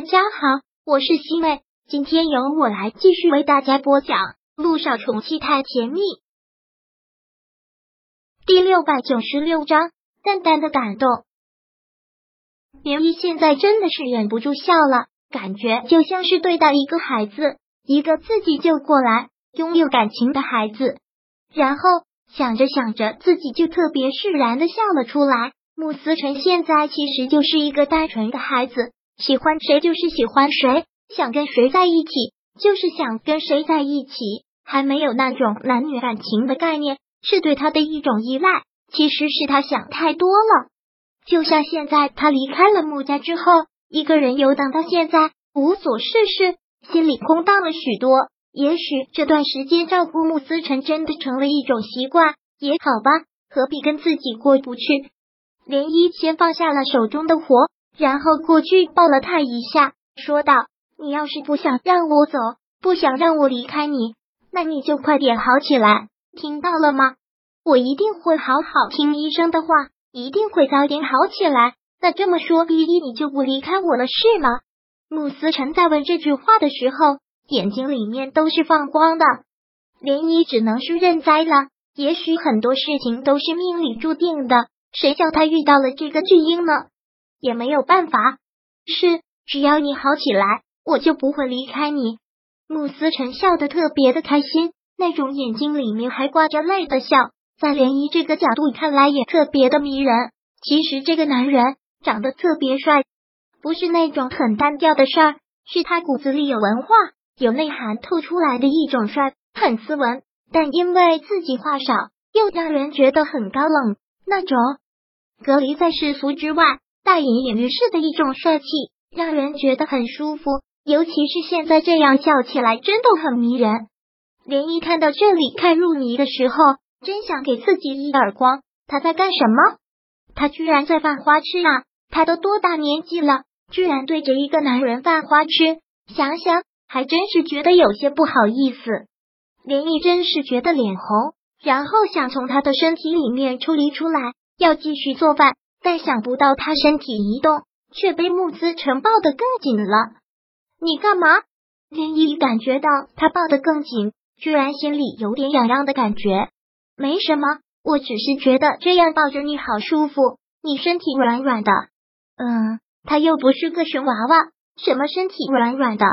大家好，我是西妹，今天由我来继续为大家播讲《路上宠妻太甜蜜》第六百九十六章。淡淡的感动，连依现在真的是忍不住笑了，感觉就像是对待一个孩子，一个自己救过来、拥有感情的孩子。然后想着想着，自己就特别释然的笑了出来。穆思成现在其实就是一个单纯的孩子。喜欢谁就是喜欢谁，想跟谁在一起就是想跟谁在一起，还没有那种男女感情的概念，是对他的一种依赖。其实是他想太多了。就像现在，他离开了穆家之后，一个人游荡到现在，无所事事，心里空荡了许多。也许这段时间照顾穆思成真的成了一种习惯，也好吧，何必跟自己过不去？涟漪先放下了手中的活。然后过去抱了他一下，说道：“你要是不想让我走，不想让我离开你，那你就快点好起来，听到了吗？我一定会好好听医生的话，一定会早点好起来。那这么说，依依你就不离开我了是吗？”慕思辰在问这句话的时候，眼睛里面都是放光的。涟漪只能是认栽了。也许很多事情都是命里注定的，谁叫他遇到了这个巨婴呢？也没有办法，是只要你好起来，我就不会离开你。慕思辰笑得特别的开心，那种眼睛里面还挂着泪的笑，在涟漪这个角度看来也特别的迷人。其实这个男人长得特别帅，不是那种很单调的帅，是他骨子里有文化、有内涵透出来的一种帅，很斯文，但因为自己话少，又让人觉得很高冷，那种隔离在世俗之外。大隐隐于市的一种帅气，让人觉得很舒服。尤其是现在这样笑起来，真的很迷人。涟漪看到这里看入迷的时候，真想给自己一耳光。他在干什么？他居然在犯花痴啊！他都多大年纪了，居然对着一个男人犯花痴？想想还真是觉得有些不好意思。涟漪真是觉得脸红，然后想从他的身体里面抽离出来，要继续做饭。但想不到他身体一动，却被穆斯成抱得更紧了。你干嘛？林毅感觉到他抱得更紧，居然心里有点痒痒的感觉。没什么，我只是觉得这样抱着你好舒服，你身体软软的。嗯，他又不是个熊娃娃，什么身体软软的？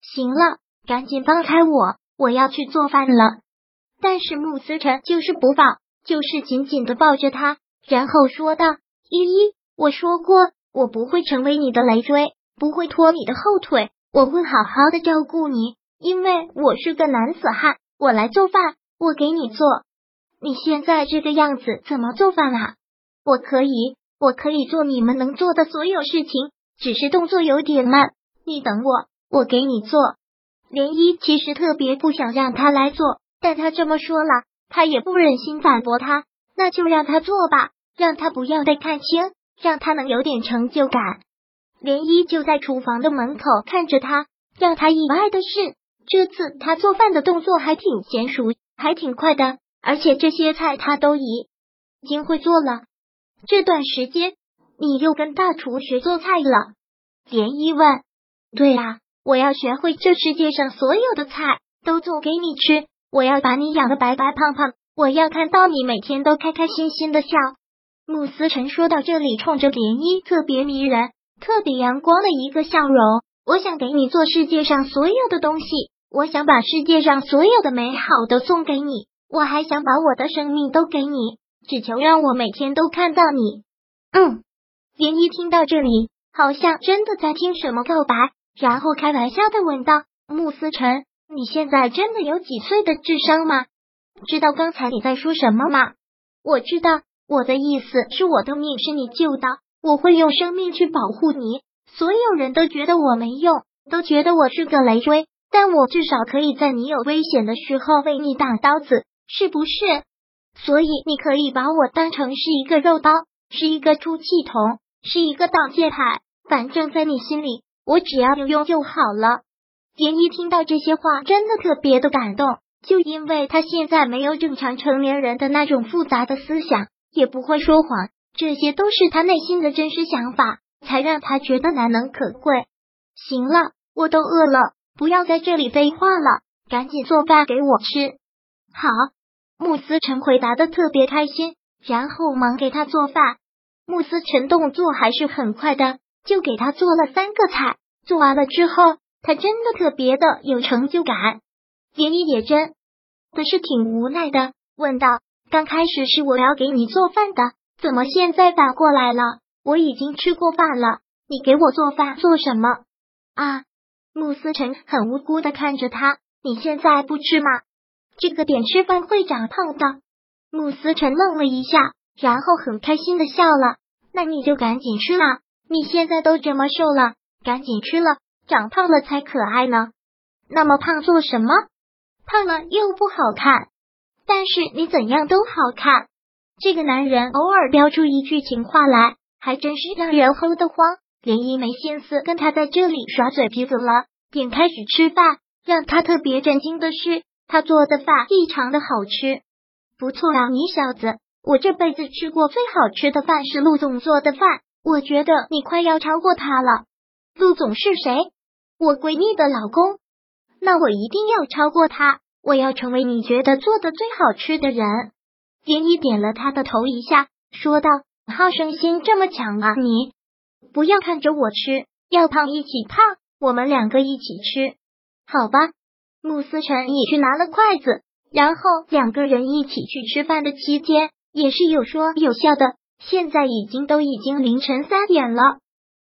行了，赶紧放开我，我要去做饭了。但是穆思成就是不放，就是紧紧的抱着他，然后说道。依依，我说过，我不会成为你的累赘，不会拖你的后腿，我会好好的照顾你，因为我是个男子汉。我来做饭，我给你做。你现在这个样子怎么做饭啊？我可以，我可以做你们能做的所有事情，只是动作有点慢。你等我，我给你做。涟漪其实特别不想让他来做，但他这么说了，他也不忍心反驳他，那就让他做吧。让他不要被看清，让他能有点成就感。涟漪就在厨房的门口看着他，让他意外的是，这次他做饭的动作还挺娴熟，还挺快的，而且这些菜他都已经会做了。这段时间你又跟大厨学做菜了？涟漪问。对啊，我要学会这世界上所有的菜都做给你吃，我要把你养的白白胖胖，我要看到你每天都开开心心的笑。慕思辰说到这里，冲着涟漪特别迷人、特别阳光的一个笑容。我想给你做世界上所有的东西，我想把世界上所有的美好都送给你，我还想把我的生命都给你，只求让我每天都看到你。嗯，涟漪听到这里，好像真的在听什么告白，然后开玩笑的问道：“慕思辰，你现在真的有几岁的智商吗？知道刚才你在说什么吗？”我知道。我的意思是，我的命是你救的，我会用生命去保护你。所有人都觉得我没用，都觉得我是个累赘，但我至少可以在你有危险的时候为你挡刀子，是不是？所以你可以把我当成是一个肉刀，是一个出气筒，是一个挡箭牌。反正，在你心里，我只要有用就好了。涟漪听到这些话，真的特别的感动，就因为他现在没有正常成年人的那种复杂的思想。也不会说谎，这些都是他内心的真实想法，才让他觉得难能可贵。行了，我都饿了，不要在这里废话了，赶紧做饭给我吃。好，穆思辰回答的特别开心，然后忙给他做饭。穆思辰动作还是很快的，就给他做了三个菜。做完了之后，他真的特别的有成就感。连依也真的是挺无奈的，问道：“刚开始是我要给你做饭的，怎么现在反过来了？我已经吃过饭了，你给我做饭做什么？”啊，穆思成很无辜的看着他：“你现在不吃吗？这个点吃饭会长胖的。”穆思成愣了一下，然后很开心的笑了：“那你就赶紧吃啦，你现在都这么瘦了，赶紧吃了，长胖了才可爱呢。那么胖做什么？”胖了又不好看，但是你怎样都好看。这个男人偶尔飙出一句情话来，还真是让人齁得慌。连依没心思跟他在这里耍嘴皮子了，便开始吃饭。让他特别震惊的是，他做的饭异常的好吃。不错啊，你小子，我这辈子吃过最好吃的饭是陆总做的饭，我觉得你快要超过他了。陆总是谁？我闺蜜的老公。那我一定要超过他，我要成为你觉得做的最好吃的人。连依点了他的头一下，说道：“好胜心这么强啊！你不要看着我吃，要胖一起胖，我们两个一起吃，好吧？”穆思辰也去拿了筷子，然后两个人一起去吃饭的期间也是有说有笑的。现在已经都已经凌晨三点了，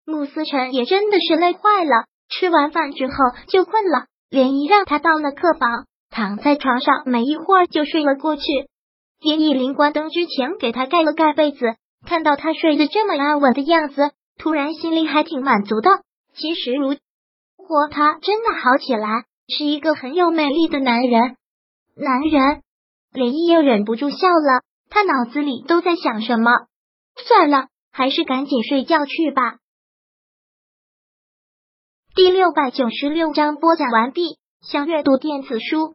穆思辰也真的是累坏了，吃完饭之后就困了。连依让他到了客房，躺在床上，没一会儿就睡了过去。连依临关灯之前给他盖了盖被子，看到他睡得这么安稳的样子，突然心里还挺满足的。其实如果他真的好起来，是一个很有魅力的男人。男人，连依又忍不住笑了。他脑子里都在想什么？算了，还是赶紧睡觉去吧。第六百九十六章播讲完毕。想阅读电子书，